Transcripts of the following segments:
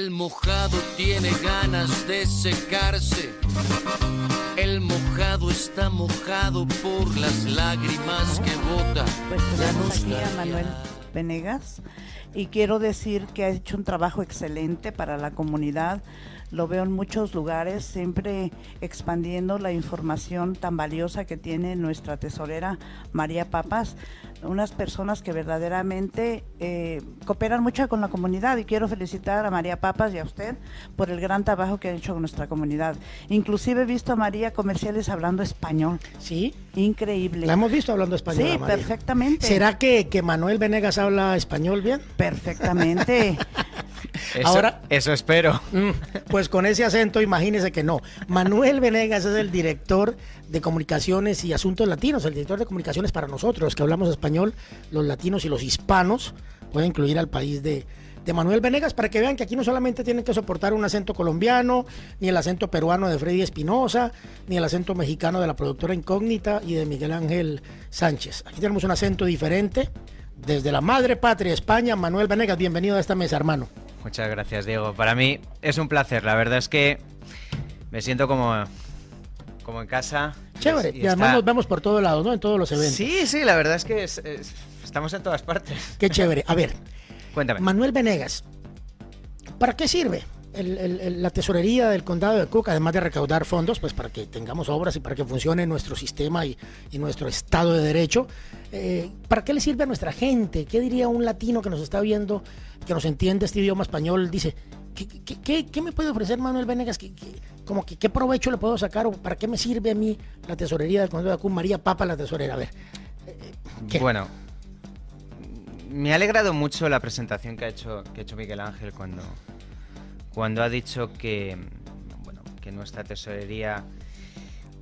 El mojado tiene ganas de secarse. El mojado está mojado por las lágrimas que bota Pues tenemos aquí a. Manuel Venegas y quiero decir que ha hecho un trabajo excelente para la comunidad. Lo veo en muchos lugares, siempre expandiendo la información tan valiosa que tiene nuestra tesorera María Papas. Unas personas que verdaderamente eh, cooperan mucho con la comunidad y quiero felicitar a María Papas y a usted por el gran trabajo que ha hecho con nuestra comunidad. Inclusive he visto a María comerciales hablando español. Sí, Increíble. la hemos visto hablando español. Sí, María. perfectamente. ¿Será que, que Manuel Venegas habla español bien? Perfectamente. Eso, Ahora- eso espero. Mm, Pues con ese acento, imagínese que no. Manuel Venegas es el director de comunicaciones y asuntos latinos, el director de comunicaciones para nosotros, los que hablamos español, los latinos y los hispanos, puede incluir al país de, de Manuel Venegas, para que vean que aquí no solamente tienen que soportar un acento colombiano, ni el acento peruano de Freddy Espinosa, ni el acento mexicano de la productora Incógnita y de Miguel Ángel Sánchez. Aquí tenemos un acento diferente. Desde la madre patria España, Manuel Venegas, bienvenido a esta mesa, hermano. Muchas gracias, Diego. Para mí es un placer. La verdad es que me siento como, como en casa. Chévere. Y Y, además está- nos vemos por todos lados, ¿no? En todos los eventos. Sí, sí, la verdad es que es- es- estamos en todas partes. Qué chévere. A ver, Cuéntame. Manuel Venegas, ¿para qué sirve el- el- la tesorería del condado de Cook, además de recaudar fondos, pues para que tengamos obras y para que funcione nuestro sistema y, nuestro Estado de Derecho? Eh, ¿Para qué le sirve a nuestra gente? ¿Qué diría un latino que nos está viendo, que nos entiende este idioma español? Dice, ¿qué, me puede ofrecer Manuel Venegas? ¿Qué, que, ¿Qué provecho le puedo sacar para qué me sirve a mí la tesorería del condado de Cook? María Papa, la tesorera. A ver. eh. Bueno, me ha alegrado mucho la presentación que ha hecho, que ha hecho Miguel Ángel cuando, cuando ha dicho que, bueno, que nuestra tesorería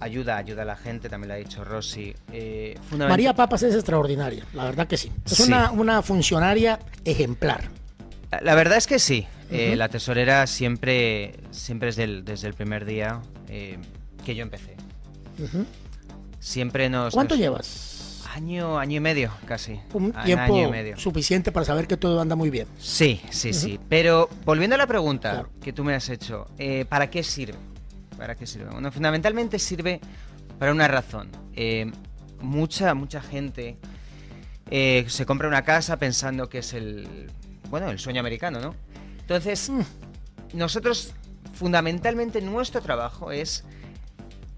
ayuda, ayuda a la gente, también lo ha dicho Rossi. Eh, María Papas es extraordinaria, la verdad que sí. Es Sí. una, una funcionaria ejemplar. La- La verdad es que sí. Eh, la tesorera siempre, siempre desde el, desde el primer día eh, que yo empecé. Siempre nos... ¿Cuánto nos- llevas? Año, año y medio, casi. Un A- tiempo año y medio. suficiente para saber que todo anda muy bien. Sí, sí, sí. Pero volviendo a la pregunta Claro. que tú me has hecho, eh, ¿para qué sirve? ¿Para qué sirve? Bueno, fundamentalmente sirve para una razón. Eh, mucha, mucha gente eh, se compra una casa pensando que es el, bueno, el sueño americano, ¿no? Entonces, Mm. nosotros, fundamentalmente, nuestro trabajo es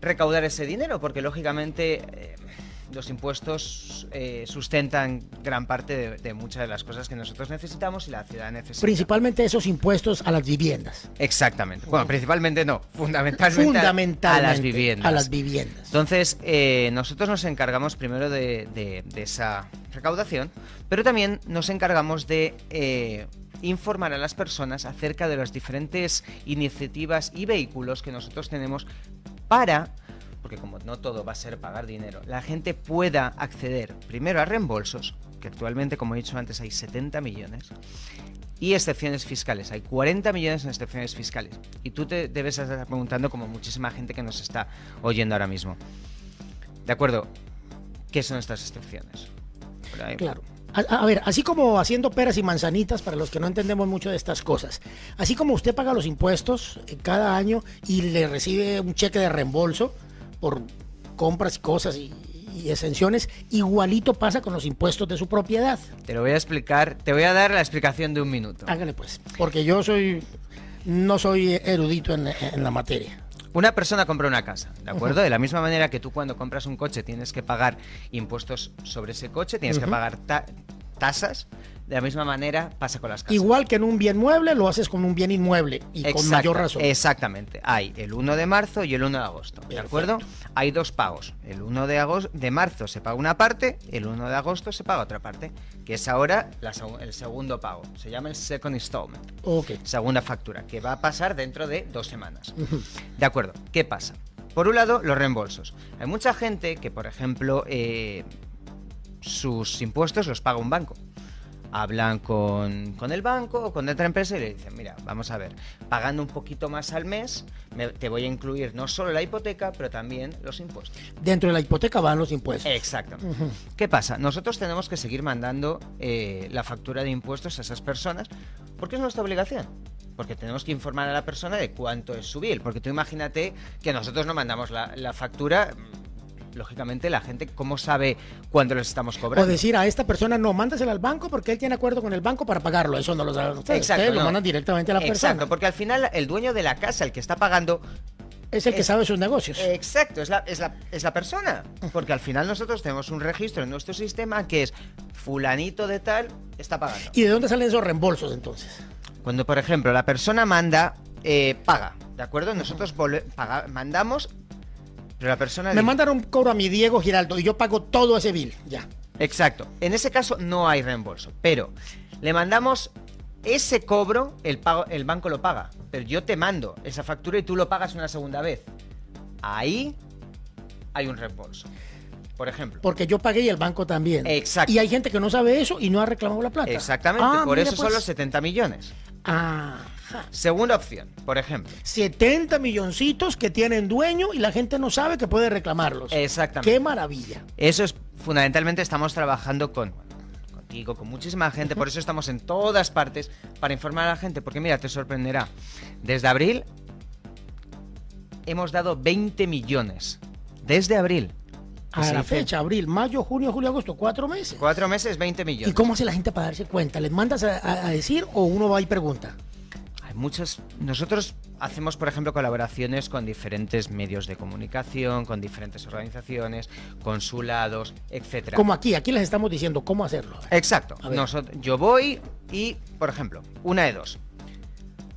recaudar ese dinero, porque lógicamente los impuestos eh, sustentan gran parte de, de muchas de las cosas que nosotros necesitamos y la ciudad necesita. Principalmente esos impuestos a las viviendas. Exactamente. Bueno, principalmente no, fundamentalmente, a- Fundamentalmente a las viviendas. A las viviendas. Entonces, eh, nosotros nos encargamos primero de, de- de esa recaudación, pero también nos encargamos de eh, informar a las personas acerca de las diferentes iniciativas y vehículos que nosotros tenemos para, porque como no todo va a ser pagar dinero, la gente pueda acceder primero a reembolsos, que actualmente, como he dicho antes, hay 70 millones, y excepciones fiscales. Hay 40 millones en excepciones fiscales. Y tú te debes estar preguntando, como muchísima gente que nos está oyendo ahora mismo. De acuerdo, ¿qué son estas excepciones? Claro. A, a ver, así como haciendo peras y manzanitas para los que no entendemos mucho de estas cosas, así como usted paga los impuestos eh, cada año y le recibe un cheque de reembolso por compras y cosas y, y exenciones, igualito pasa con los impuestos de su propiedad. Te lo voy a explicar, te voy a dar la explicación de un minuto. Hágale pues, porque yo soy no soy erudito en, en la materia. Una persona compra una casa, ¿de acuerdo? De la misma manera que tú cuando compras un coche tienes que pagar impuestos sobre ese coche, tienes que pagar ta- tasas, de la misma manera pasa con las casas. Igual que en un bien mueble, lo haces con un bien inmueble y con mayor razón. Exactamente. Hay el 1 de marzo y el 1 de agosto. ¿De Perfecto. acuerdo? Hay dos pagos. El 1 de, agosto, de marzo se paga una parte, el 1 de agosto se paga otra parte, que es ahora la el segundo pago. Se llama el second installment. Ok. Segunda factura, que va a pasar dentro de dos semanas. De acuerdo. ¿Qué pasa? Por un lado, los reembolsos. Hay mucha gente que, por ejemplo, eh, sus impuestos los paga un banco. Hablan con, con el banco o con otra empresa y le dicen, mira, vamos a ver, pagando un poquito más al mes, me- te voy a incluir no solo la hipoteca, pero también los impuestos. Dentro de la hipoteca van los impuestos. Exacto. Ujú. ¿Qué pasa? Nosotros tenemos que seguir mandando eh, la factura de impuestos a esas personas porque es nuestra obligación. porque tenemos que informar a la persona de cuánto es su bill. Porque tú imagínate que nosotros no mandamos la, la factura, lógicamente la gente, ¿cómo sabe cuándo les estamos O cobrando? decir a esta persona, no, mándasela al banco porque él tiene acuerdo con el banco para pagarlo. Eso no lo saben ustedes. Exacto, Ustedes lo no. mandan directamente a la Exacto, persona. porque al final el dueño de la casa, el que está pagando, Es el que es- sabe sus negocios. Exacto, es la, es, la, es la persona. Porque al final nosotros tenemos un registro en nuestro sistema que es fulanito de tal está pagando. ¿Y de dónde salen esos reembolsos entonces? Cuando, por ejemplo, la persona manda, eh, paga, ¿de acuerdo? Nosotros paga- mandamos, pero la persona... Me mandan un cobro a mi Diego Giraldo y yo pago todo ese bill. Ya. Exacto. En ese caso no hay reembolso, pero le mandamos ese cobro, el, pago, el banco lo paga, pero yo te mando esa factura y tú lo pagas una segunda vez. Ahí hay un reembolso. Por ejemplo. Porque yo pagué y el banco también. Exacto. Y hay gente que no sabe eso y no ha reclamado la plata. Exactamente, Ah, por eso son pues. los 70 millones. Ajá. Segunda opción, por ejemplo. 70 milloncitos que tienen dueño y la gente no sabe que puede reclamarlos. Exactamente. Qué maravilla. Eso es fundamentalmente estamos trabajando con contigo, con muchísima gente, por eso estamos en todas partes para informar a la gente, porque mira, te sorprenderá. Desde abril hemos dado 20 millones. Desde abril. A la dice fecha, abril, mayo, junio, julio, agosto, cuatro meses. Cuatro meses, 20 ¿Y millones. cómo hace la gente para darse cuenta? ¿Les mandas a, a- a decir o uno va y pregunta? Muchas. Nosotros hacemos, por ejemplo, colaboraciones con diferentes medios de comunicación, con diferentes organizaciones, consulados, etcétera. Como aquí, aquí les estamos diciendo cómo hacerlo. Exacto. Yo voy y, por ejemplo, una de dos.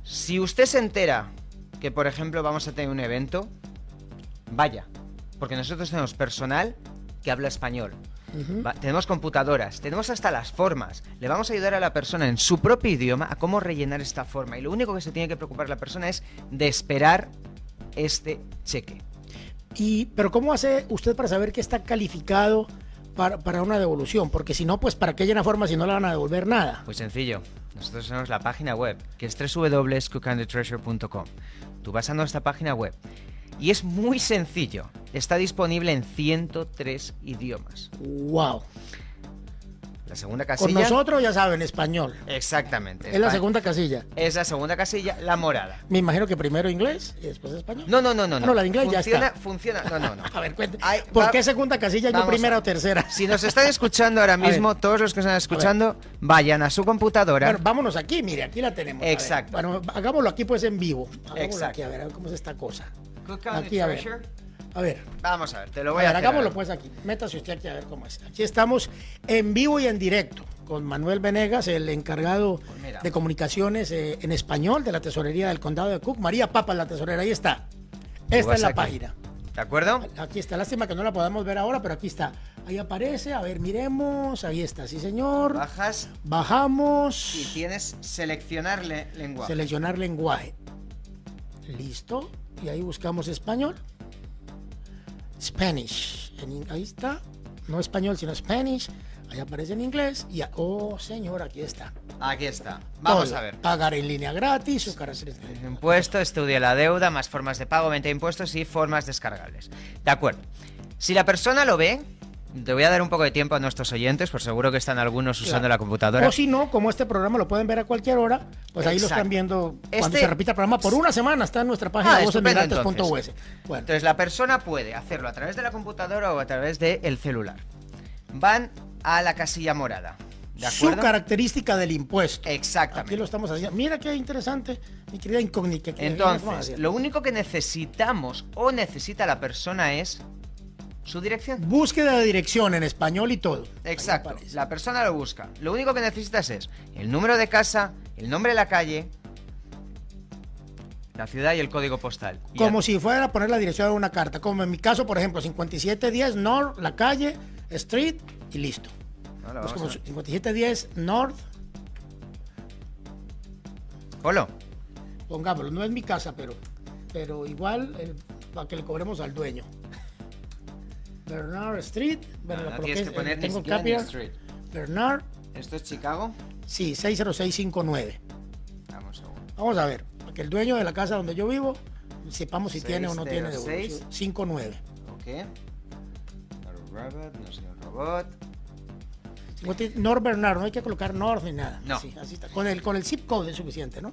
Si usted se entera que, por ejemplo, vamos a tener un evento, vaya. Porque nosotros tenemos personal que habla español. Va- tenemos computadoras, tenemos hasta las formas. Le vamos a ayudar a la persona en su propio idioma a cómo rellenar esta forma. Y lo único que se tiene que preocupar la persona es de esperar este cheque. Y, pero ¿cómo hace usted para saber que está calificado para, para una devolución? Porque si no, pues ¿para qué llena forma si no le van a devolver nada? Muy sencillo. Nosotros tenemos la página web, que es www.cookandthetreasure.com. Tú vas a nuestra página web y es muy sencillo. Está disponible en 103 idiomas. ¡Wow! La segunda Con casilla. nosotros, ya saben, español. Exactamente. Es la segunda casilla. Es la segunda casilla, la morada. Me imagino que primero inglés y después español. No, no, no, no. Ah, no, la de inglés ya funciona, está. Funciona, no, no, no. A ver, cuente. Ay, ¿Por va- qué segunda casilla y no primera a- o tercera? Si nos están escuchando ahora mismo, todos los que están escuchando, vayan a su computadora. Bueno, vámonos aquí, mire, aquí la tenemos. a. Exacto. Bueno, hagámoslo aquí pues en vivo. Hagámoslo Exacto. aquí, a ver, a ver cómo es esta cosa. Cook the aquí, a ver. Treasure. A ver, Vamos a ver, te lo a voy a, ver, hacer hagámoslo pues aquí. Métase usted aquí a ver cómo es. Aquí estamos en vivo y en directo con Manuel Venegas, el encargado Pues de comunicaciones eh, en español de la tesorería del condado de Cook. María Papa, la tesorera, ahí está. Esta es la aquí. página. ¿De acuerdo? Aquí está, lástima que no la podamos ver ahora, pero aquí está. Ahí aparece, a ver, miremos, ahí está, sí señor. Bajas Bajamos. y tienes seleccionar le- lenguaje. Seleccionar lenguaje. Listo. Y ahí buscamos español. Spanish. En ahí está. No español, sino Spanish. Ahí aparece en inglés. Y, oh, señor, aquí está. Aquí está. Vamos Todo. a ver. Pagar en línea gratis, su característica. Impuesto, estudia la deuda, más formas de pago, venta de impuestos y formas descargables. De acuerdo. Si la persona lo ve, te voy a dar un poco de tiempo a nuestros oyentes, por seguro que están algunos usando Claro. la computadora. O si no, como este programa lo pueden ver a cualquier hora, pues ahí lo están viendo cuando Este- se repita el programa por una semana. Está en nuestra página Ah, estupendo, vocesemigrantes.us. Bueno, Entonces la persona puede hacerlo a través de la computadora o a través del celular. Van a la casilla morada. ¿De su característica del impuesto. Exactamente. Aquí lo estamos haciendo. Mira qué interesante, mi querida incógnita. que- Entonces, lo único que necesitamos o necesita la persona es su dirección. Búsqueda de dirección en español y todo. Exacto. La persona lo busca. Lo único que necesitas es el número de casa, el nombre de la calle, la ciudad y el código postal. Y Como ya. si fuera a poner la dirección de una carta. Como en mi caso, por ejemplo, 5710 North, la calle, Street y listo. No, Pues como a ver. 5710 North, Polo. pongámoslo, no es mi casa, pero, pero igual eh, para que le cobremos al dueño. Bernard Street, bueno, No, no tienes que poner tengo ni Capital, Street. Bernard, ¿Esto es Chicago? sí, 60659. Vamos a ver. Vamos a ver, que el dueño de la casa donde yo vivo sepamos si tiene o no tiene 606. devolución. 59. Ok. No robot, no un robot. North Bernard, no hay que colocar North ni nada. No. Así, así está. Con el, con el zip code es suficiente, ¿no?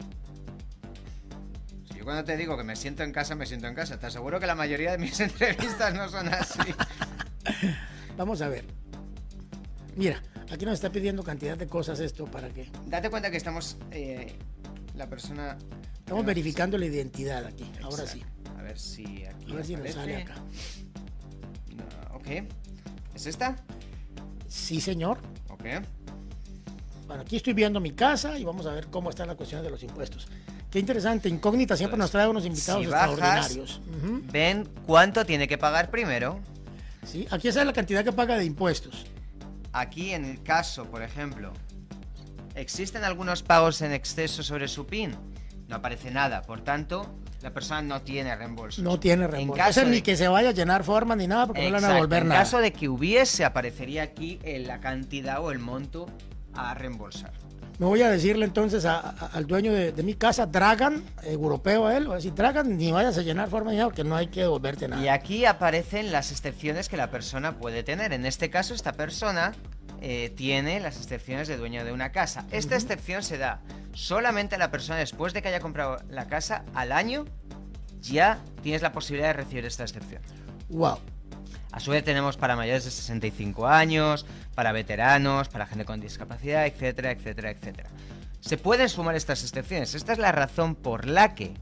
Yo cuando te digo que me siento en casa, me siento en casa. Te aseguro que la mayoría de mis entrevistas no son así. Vamos a ver. Mira, aquí nos está pidiendo cantidad de cosas esto para que... Date cuenta que estamos... eh, la persona... Estamos verificando la identidad aquí. Ahora sí. Exacto. A ver si aquí A ver si nos sale acá. No, ok. ¿Es esta? Sí, señor. Ok. Bueno, aquí estoy viendo mi casa y vamos a ver cómo están las cuestiones de los impuestos. Qué interesante. Incógnita siempre nos trae unos invitados Si bajas, extraordinarios. Ven cuánto tiene que pagar primero. Sí, aquí esa es la cantidad que paga de impuestos. Aquí en el caso, por ejemplo, ¿existen algunos pagos en exceso sobre su PIN? No aparece nada, por tanto, la persona no tiene reembolso. No tiene En reembolso. caso Ese ni que se vaya a llenar forma ni nada porque no le van a Exacto, devolver en nada. caso de que hubiese, aparecería aquí la cantidad o el monto a reembolsar. Me voy a decirle entonces a- a- al dueño de, de mi casa, Dragan, europeo a él, voy a decir, Dragan, ni vayas a llenar forma nada porque no hay que devolverte nada. Y aquí aparecen las excepciones que la persona puede tener. En este caso, esta persona eh, tiene las excepciones de dueño de una casa. Esta excepción se da solamente a la persona después de que haya comprado la casa al año. Ya tienes la posibilidad de recibir esta excepción. Wow. A su vez tenemos para mayores de 65 años, para veteranos, para gente con discapacidad, etcétera, etcétera, etcétera. Se pueden sumar estas excepciones. Esta es la razón por la que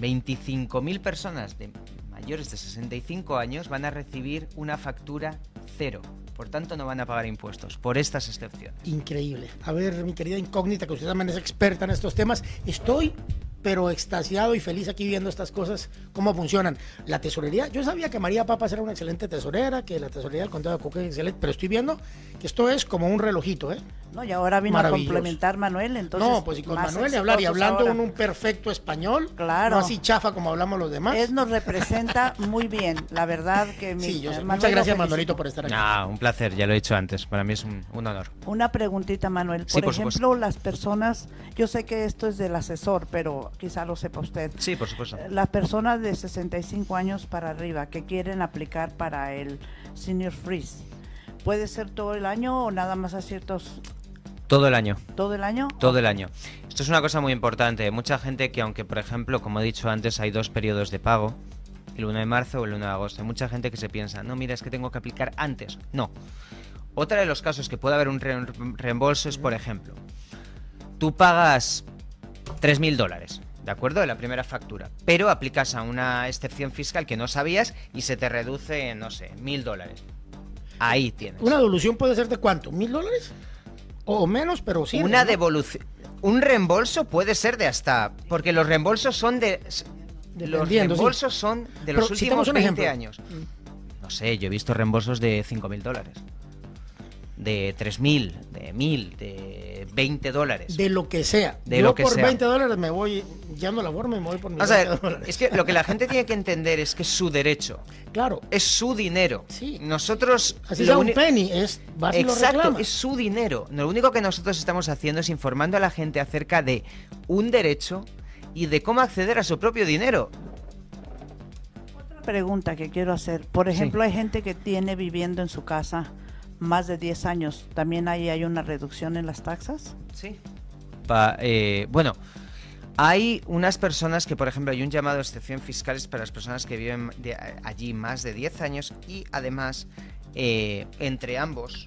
25.000 personas de mayores de 65 años van a recibir una factura cero. Por tanto, no van a pagar impuestos por estas excepciones. Increíble. A ver, mi querida incógnita, que usted también es experta en estos temas, estoy pero extasiado y feliz aquí viendo estas cosas, cómo funcionan. La tesorería, yo sabía que María Papas era una excelente tesorera, que la tesorería del condado de Coca es excelente, pero estoy viendo que esto es como un relojito, ¿eh? No, y ahora vino a complementar Manuel, entonces. no, pues y con Manuel y hablar y hablando ahora. en un perfecto español, Claro. no así chafa como hablamos los demás. Él nos representa muy bien, la verdad que mi, sí, yo sé. eh, Muchas gracias. Manuelito, por estar aquí. Ah, un placer, ya lo he dicho antes. Para mí es un, un honor. Una preguntita, Manuel. Sí, Por, por supuesto. ejemplo, las personas, yo sé que esto es del asesor, pero quizá lo sepa usted. Sí, por supuesto. Las personas de 65 años para arriba que quieren aplicar para el Senior Freeze, ¿puede ser todo el año o nada más a ciertos, Todo el año. todo el año? Todo el año. Esto es una cosa muy importante. Mucha gente que, aunque por ejemplo, como he dicho antes, hay dos periodos de pago, el 1 de marzo o el 1 de agosto, hay mucha gente que se piensa, no, mira, es que tengo que aplicar antes. No. Otra de los casos que puede haber un re- reembolso es, por ejemplo, tú pagas 3.000 dólares, ¿de acuerdo? De la primera factura, pero aplicas a una excepción fiscal que no sabías y se te reduce, no sé, 1.000 dólares. Ahí tienes. ¿Una devolución puede ser de cuánto? ¿Mil dólares? O, menos, pero sí. Una ¿no? devolución. Un reembolso puede ser de hasta. Porque los reembolsos son de. Los sí. reembolsos son de los últimos un 20 ejemplo. años. No sé, yo he visto reembolsos de 5.000 dólares. De 3.000, de 1.000, de 20 dólares. De lo que sea. De Yo lo que por sea. 20 dólares me voy, ya no la forma y me voy por mis Vamos a 20 ver, dólares. es que lo que la gente tiene que entender es que es su derecho. Claro, Es su dinero. Sí. Nosotros. así lo sea un penny, es, vas y lo Exacto, es su dinero. Lo único que nosotros estamos haciendo es informando a la gente acerca de un derecho y de cómo acceder a su propio dinero. Otra pregunta que quiero hacer. Por Sí. ejemplo, hay gente que tiene viviendo en su casa más de 10 años. ¿También ahí hay una reducción en las taxas? Sí. bueno, hay unas personas que, por ejemplo, hay un llamado de excepción fiscales para las personas que viven de- allí más de 10 años y además, eh, entre ambos,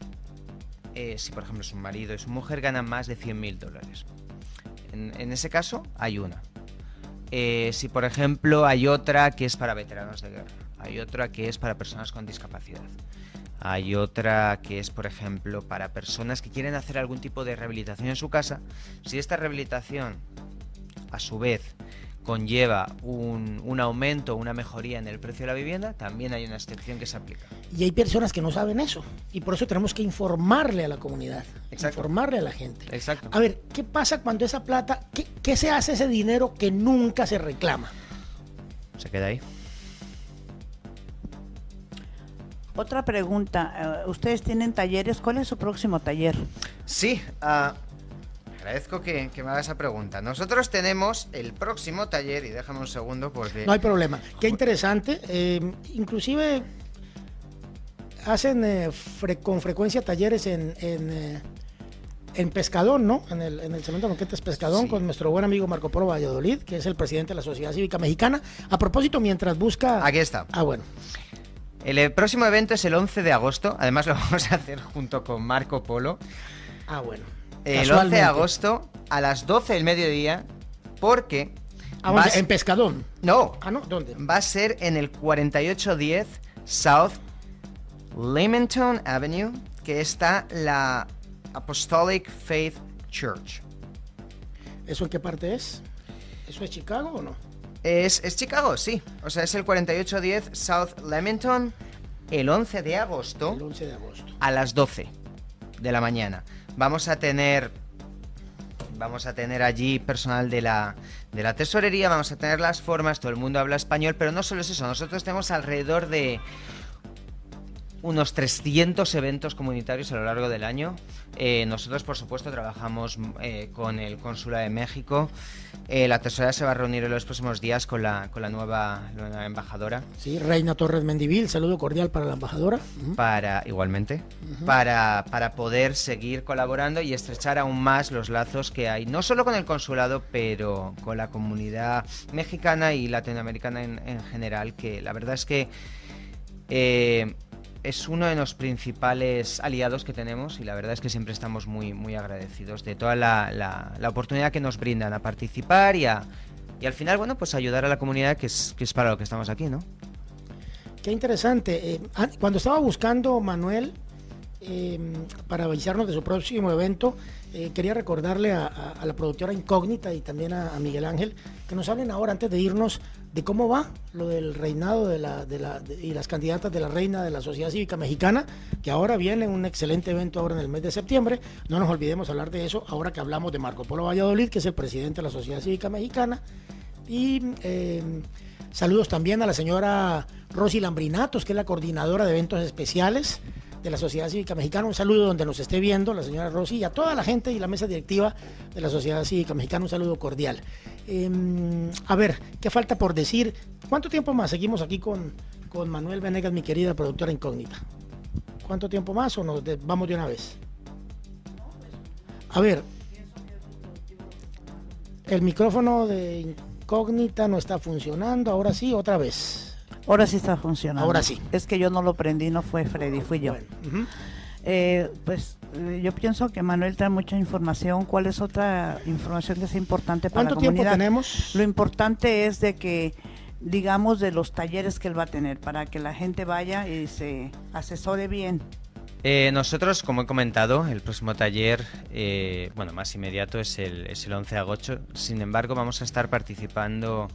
eh, si por ejemplo su marido y su mujer ganan más de 100 mil dólares. En, en ese caso, hay una. Eh, si por ejemplo hay otra que es para veteranos de guerra, hay otra que es para personas con discapacidad, hay otra que es por ejemplo para personas que quieren hacer algún tipo de rehabilitación en su casa, si esta rehabilitación a su vez conlleva un, un aumento o una mejoría en el precio de la vivienda, también hay una excepción que se aplica. Y hay personas que no saben eso. Y por eso tenemos que informarle a la comunidad. Exacto. Informarle a la gente. Exacto. A ver, ¿qué pasa cuando esa plata, qué, qué se hace ese dinero que nunca se reclama? Se queda ahí. Otra pregunta. eh, ¿Ustedes tienen talleres? ¿Cuál es su próximo taller? Sí, ah, agradezco que, que me haga esa pregunta. Nosotros tenemos el próximo taller, y déjame un segundo porque... No hay problema. Qué interesante. eh, inclusive hacen eh, fre- con frecuencia talleres en, en, eh, en Pescadón, ¿no? En el, en el cemento Banquetes Pescadón Sí. con nuestro buen amigo Marco Polo Valladolid, que es el presidente de la Sociedad Cívica Mexicana. A propósito, mientras busca... Aquí está. Ah, bueno. El eh, próximo evento es el 11 de agosto. Además lo vamos a hacer junto con Marco Polo. Ah, bueno. El 11 de agosto a las 12 del mediodía. Porque... Ah, vas- en Pescadón. No, Ah, no, ¿dónde? va a ser en el 4810 South Leamington Avenue, que está la Apostolic Faith Church. ¿Eso en qué parte es? ¿Eso es Chicago o no? Es, es Chicago, sí. O sea, es el 4810 South Leamington, el 11 de agosto El 11 de agosto. a las 12 de la mañana. Vamos a tener vamos a tener allí personal de la de la tesorería, vamos a tener las formas, todo el mundo habla español, pero no solo es eso, nosotros tenemos alrededor de unos 300 eventos comunitarios a lo largo del año. Eh, nosotros, por supuesto, trabajamos eh, con el Consulado de México. Eh, la tesorería se va a reunir en los próximos días con la, con la, nueva, la nueva embajadora. Sí, Reina Torres Mendivil, saludo cordial para la embajadora. Para igualmente para, para poder seguir colaborando y estrechar aún más los lazos que hay no solo con el consulado pero con la comunidad mexicana y latinoamericana en, en general que la verdad es que es uno de los principales aliados que tenemos y la verdad es que siempre estamos muy muy agradecidos de toda la, la- oportunidad que nos brindan a participar y a y al final bueno pues ayudar a la comunidad que es, que es para lo que estamos aquí no Qué interesante. Eh, ah, cuando estaba buscando Manuel eh, para avisarnos de su próximo evento, eh, quería recordarle a la productora Incógnita y también a, a Miguel Ángel que nos hablen ahora, antes de irnos, de cómo va lo del reinado de la, de la, y las candidatas de la reina de la Sociedad Cívica Mexicana, que ahora viene un excelente evento ahora en el mes de septiembre. No nos olvidemos hablar de eso ahora que hablamos de Marco Polo Valladolid, que es el presidente de la Sociedad Cívica Mexicana. Y eh, saludos también a la señora Rosy Lambrinatos, que es la coordinadora de eventos especiales de la Sociedad Cívica Mexicana. Un saludo donde nos esté viendo la señora Rosy y a toda la gente y la mesa directiva de la Sociedad Cívica Mexicana. Un saludo cordial. Eh, a ver, ¿qué falta por decir? ¿Cuánto tiempo más seguimos aquí con, con Manuel Venegas, mi querida productora incógnita? ¿Cuánto tiempo más o nos vamos de una vez? A ver, el micrófono de incógnita no está funcionando. Ahora sí, otra vez. Ahora sí está funcionando. Ahora sí. Es que yo no lo prendí, no fue Freddy, fui yo. Bueno. Eh, pues yo pienso que Manuel trae mucha información. ¿Cuál es otra información que es importante para ¿Cuánto la tiempo comunidad? tenemos? Lo importante es de que digamos de los talleres que él va a tener para que la gente vaya y se asesore bien. Eh, nosotros, como he comentado, el próximo taller, eh, bueno, más inmediato es el, es el 11 de agosto. Sin embargo, vamos a estar participando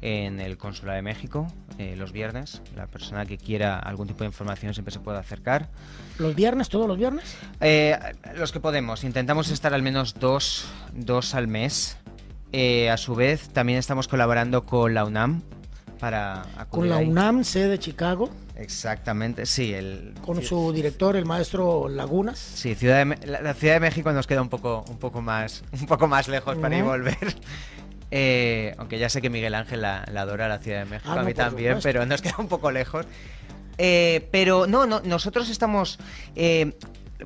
en el Consulado de México eh, los viernes. La persona que quiera algún tipo de información siempre se puede acercar. ¿Los viernes? ¿Todos los viernes? Eh, los que podemos, intentamos estar al menos dos, dos al mes. Eh, a su vez, también estamos colaborando con la UNAM para Con la ahí. UNAM, sede de Chicago, Exactamente, sí. El, con su director, el maestro Lagunas. Sí, Ciudad de la, la Ciudad de México nos queda un poco, un poco más, un poco más lejos para ir y Ujú. volver. Eh, aunque ya sé que Miguel Ángel la, la adora la Ciudad de México, Ah, a mí también, supuesto. pero nos queda un poco lejos. Eh, pero no, no, nosotros estamos. eh,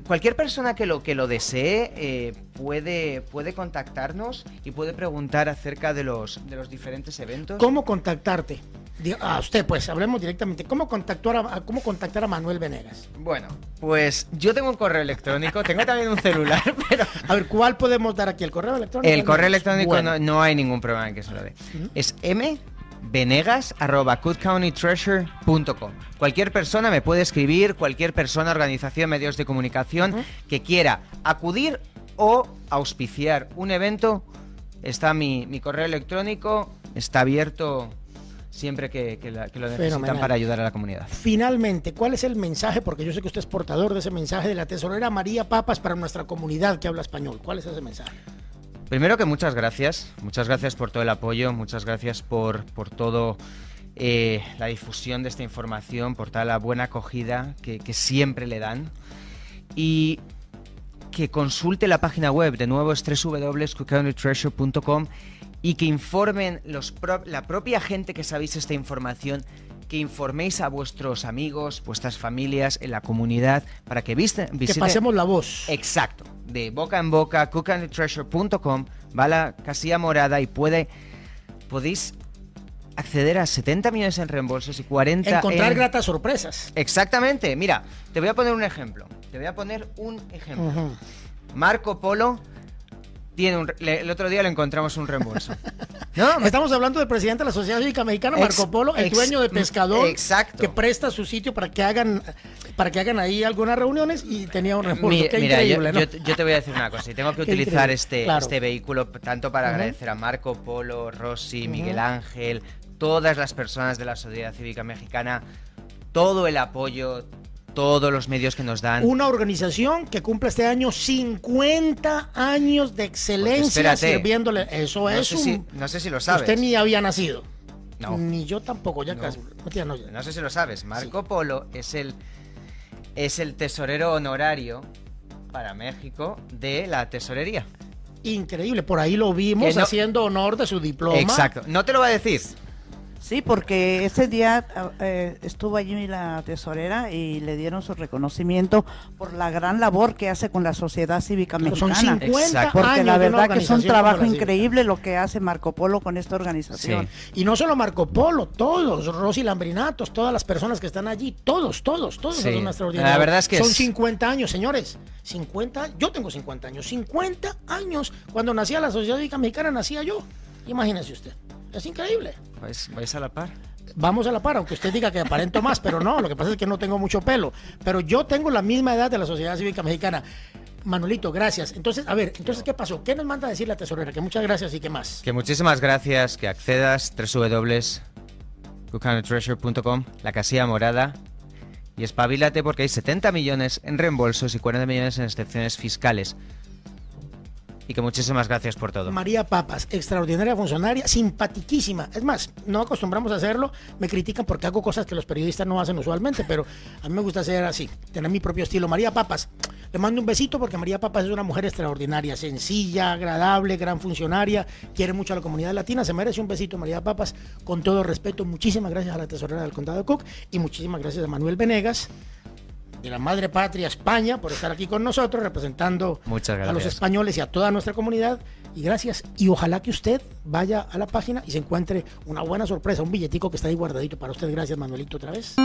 cualquier persona que lo que lo desee eh, puede, puede contactarnos y puede preguntar acerca de los, de los diferentes eventos. ¿Cómo contactarte? A usted, pues, hablemos directamente. ¿Cómo contactar a, cómo contactar a Manuel Venegas? Bueno, pues yo tengo un correo electrónico, tengo también un celular, pero A ver, ¿cuál podemos dar aquí? ¿El correo electrónico? El correo electrónico Bueno, no, no hay ningún problema en que se lo dé. Es mvenegas.cookcountytreasure.com. Cualquier persona me puede escribir, cualquier persona, organización, medios de comunicación que quiera acudir o auspiciar un evento, está mi, mi correo electrónico, está abierto siempre que, que la- que lo necesitan Fenomenal. para ayudar a la comunidad. Finalmente, ¿cuál es el mensaje? Porque yo sé que usted es portador de ese mensaje de la tesorera María Papas para nuestra comunidad que habla español. ¿Cuál es ese mensaje? Primero que muchas gracias, muchas gracias por todo el apoyo, muchas gracias por, por todo eh, la difusión de esta información, por toda la buena acogida que, que siempre le dan. Y que consulte la página web, de nuevo es www.cookcountytreasure.com y que informen los pro- la propia gente que sabéis esta información, que informéis a vuestros amigos, vuestras familias, en la comunidad, para que viste, Que visiten... pasemos la voz. Exacto, de boca en boca, cookandtreasure.com, va a la casilla morada y puede podéis acceder a 70 millones en reembolsos y 40 Encontrar en... gratas sorpresas. Exactamente, mira, te voy a poner un ejemplo. Te voy a poner un ejemplo. Marco Polo tiene un... le- el otro día le encontramos un reembolso. ¿No? Estamos hablando del presidente de la Sociedad Cívica Mexicana, Ex- Marco Polo, el ex- dueño de Pescador, Exacto. que presta su sitio para que hagan para que hagan ahí algunas reuniones y tenía un reembolso. Mi- Qué mira, yo, increíble, ¿no? yo- yo te voy a decir una cosa. Y tengo que utilizar este, claro. este vehículo tanto para agradecer a Marco Polo, Rossi, Miguel Ángel, todas las personas de la sociedad cívica mexicana, todo el apoyo, todos los medios que nos dan. Una organización que cumple este año 50 años de excelencia sirviéndole. Eso no, es sé un... si, no sé si lo sabes. Usted ni había nacido. No. Ni yo tampoco, ya No. casi. No, tía, no, ya. No sé si lo sabes. Marco Polo es el, es el tesorero honorario para México de la tesorería. Increíble, por ahí lo vimos haciendo honor de su diploma. Exacto. No te lo va a decir. Sí, porque ese día ah, eh, estuvo allí la tesorera y le dieron su reconocimiento por la gran labor que hace con la sociedad cívica Claro, son mexicana. 50 Exacto. Porque la verdad que es un trabajo increíble lo que hace Marco Polo con esta organización. Y no solo Marco Polo, todos, Rosy Lambrinatos, todas las personas que están allí, todos, todos, todos Sí. son extraordinarios. La verdad es que son es- 50 años, señores. 50, yo tengo 50 años, 50 años. Cuando nacía la Sociedad Cívica Mexicana nacía yo. Imagínese usted. Es increíble. ¿Vais, vais a la par? Vamos a la par, aunque usted diga que aparento más, pero no, lo que pasa es que no tengo mucho pelo. Pero yo tengo la misma edad de la Sociedad Cívica Mexicana. Manolito, gracias. Entonces, a ver, entonces, ¿qué pasó? ¿Qué nos manda a decir la tesorera? Que muchas gracias y qué más. Que muchísimas gracias, que accedas www.cookandtreasure.com, la casilla morada, y espabilate porque hay 70 millones en reembolsos y 40 millones en excepciones fiscales. Que muchísimas gracias por todo. María Papas, extraordinaria funcionaria, simpatiquísima. Es más, no acostumbramos a hacerlo, me critican porque hago cosas que los periodistas no hacen usualmente, pero a mí me gusta hacer así, tener mi propio estilo. María Papas, le mando un besito porque María Papas es una mujer extraordinaria, sencilla, agradable, gran funcionaria, quiere mucho a la comunidad latina, se merece un besito María Papas, con todo respeto. Muchísimas gracias a la tesorera del condado de Cook y muchísimas gracias a Manuel Venegas de la madre patria España por estar aquí con nosotros representando a los españoles y a toda nuestra comunidad. Y gracias. Y ojalá que usted vaya a la página y se encuentre una buena sorpresa, un billetico que está ahí guardadito para usted. Gracias, Manuelito, otra vez.